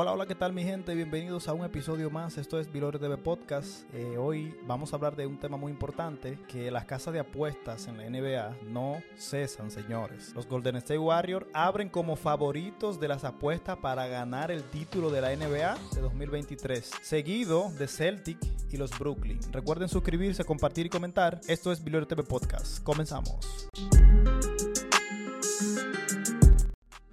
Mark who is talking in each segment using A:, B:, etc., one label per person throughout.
A: Hola, hola, ¿qué tal mi gente? Bienvenidos a un episodio más. Esto es Vilore TV Podcast. Eh, hoy vamos a hablar de un tema muy importante, que las casas de apuestas en la NBA no cesan, señores. Los Golden State Warriors abren como favoritos de las apuestas para ganar el título de la NBA de 2023, seguido de Celtic y los Brooklyn. Recuerden suscribirse, compartir y comentar. Esto es Vilore TV Podcast. Comenzamos.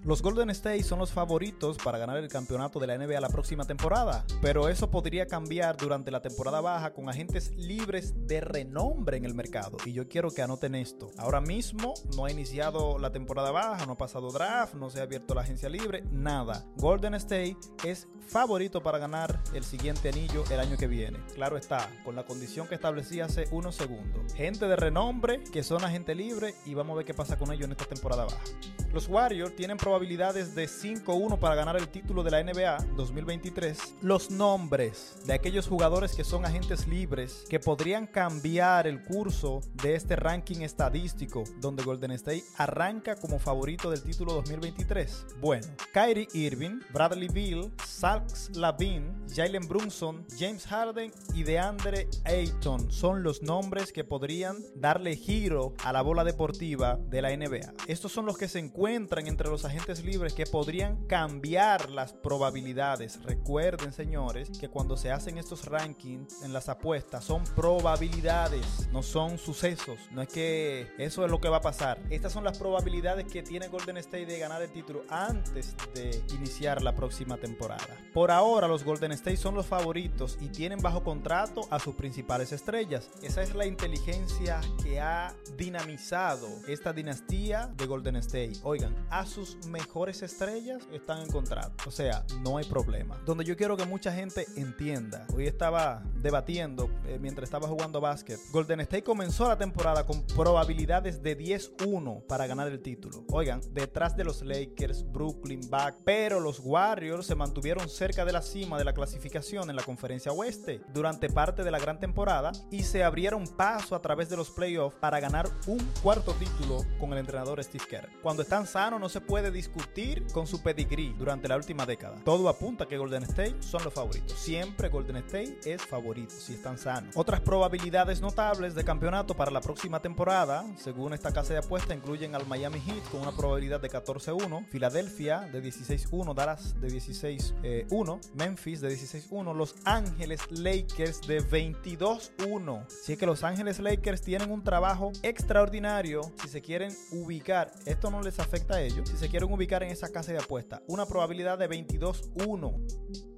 A: Los Golden State son los favoritos para ganar el campeonato de la NBA la próxima temporada, pero eso podría cambiar durante la temporada baja con agentes libres de renombre en el mercado. Y yo quiero que anoten esto. Ahora mismo no ha iniciado la temporada baja, no ha pasado draft, no se ha abierto la agencia libre, nada. Golden State es favorito para ganar el siguiente anillo el año que viene. Claro está, con la condición que establecí hace unos segundos. Gente de renombre que son agentes libre y vamos a ver qué pasa con ellos en esta temporada baja. Los Warriors tienen probabilidades de 5-1 para ganar el título de la NBA 2023. Los nombres de aquellos jugadores que son agentes libres que podrían cambiar el curso de este ranking estadístico donde Golden State arranca como favorito del título 2023. Bueno, Kyrie Irving, Bradley Beal, Sax Lavin, Jalen Brunson, James Harden y DeAndre Ayton son los nombres que podrían darle giro a la bola deportiva de la NBA. Estos son los que se encuentran entre los agentes libres que podrían cambiar las probabilidades. Recuerden, señores, que cuando se hacen estos rankings en las apuestas son probabilidades, no son sucesos. No es que eso es lo que va a pasar. Estas son las probabilidades que tiene Golden State de ganar el título antes de iniciar la próxima temporada. Por ahora, los Golden State son los favoritos y tienen bajo contrato a sus principales estrellas. Esa es la inteligencia que ha dinamizado esta dinastía de Golden State. Oigan, a sus mejores estrellas están en contrato. O sea, no hay problema. Donde yo quiero que mucha gente entienda. Hoy estaba debatiendo eh, mientras estaba jugando básquet. Golden State comenzó la temporada con probabilidades de 10-1 para ganar el título. Oigan, detrás de los Lakers, Brooklyn, Back, pero los Warriors se mantuvieron cerca de la cima de la clasificación en la conferencia oeste durante parte de la gran temporada y se abrieron paso a través de los playoffs para ganar un cuarto título con el entrenador Steve Kerr. Cuando están sano no se puede discutir con su pedigrí durante la última década. Todo apunta que Golden State son los favoritos. Siempre Golden State es favorito si están sanos. Otras probabilidades notables de campeonato para la próxima temporada, según esta casa de apuesta, incluyen al Miami Heat con una probabilidad de 14-1, Filadelfia de 16-1, Dallas de 16-1, Memphis de 16-1, Los Ángeles Lakers de 22-1. Si es que Los Ángeles Lakers tienen un trabajo extraordinario si se quieren ubicar. Esto no les afecta a ellos si se quieren ubicar en esa casa de apuesta. Una probabilidad de 22-1.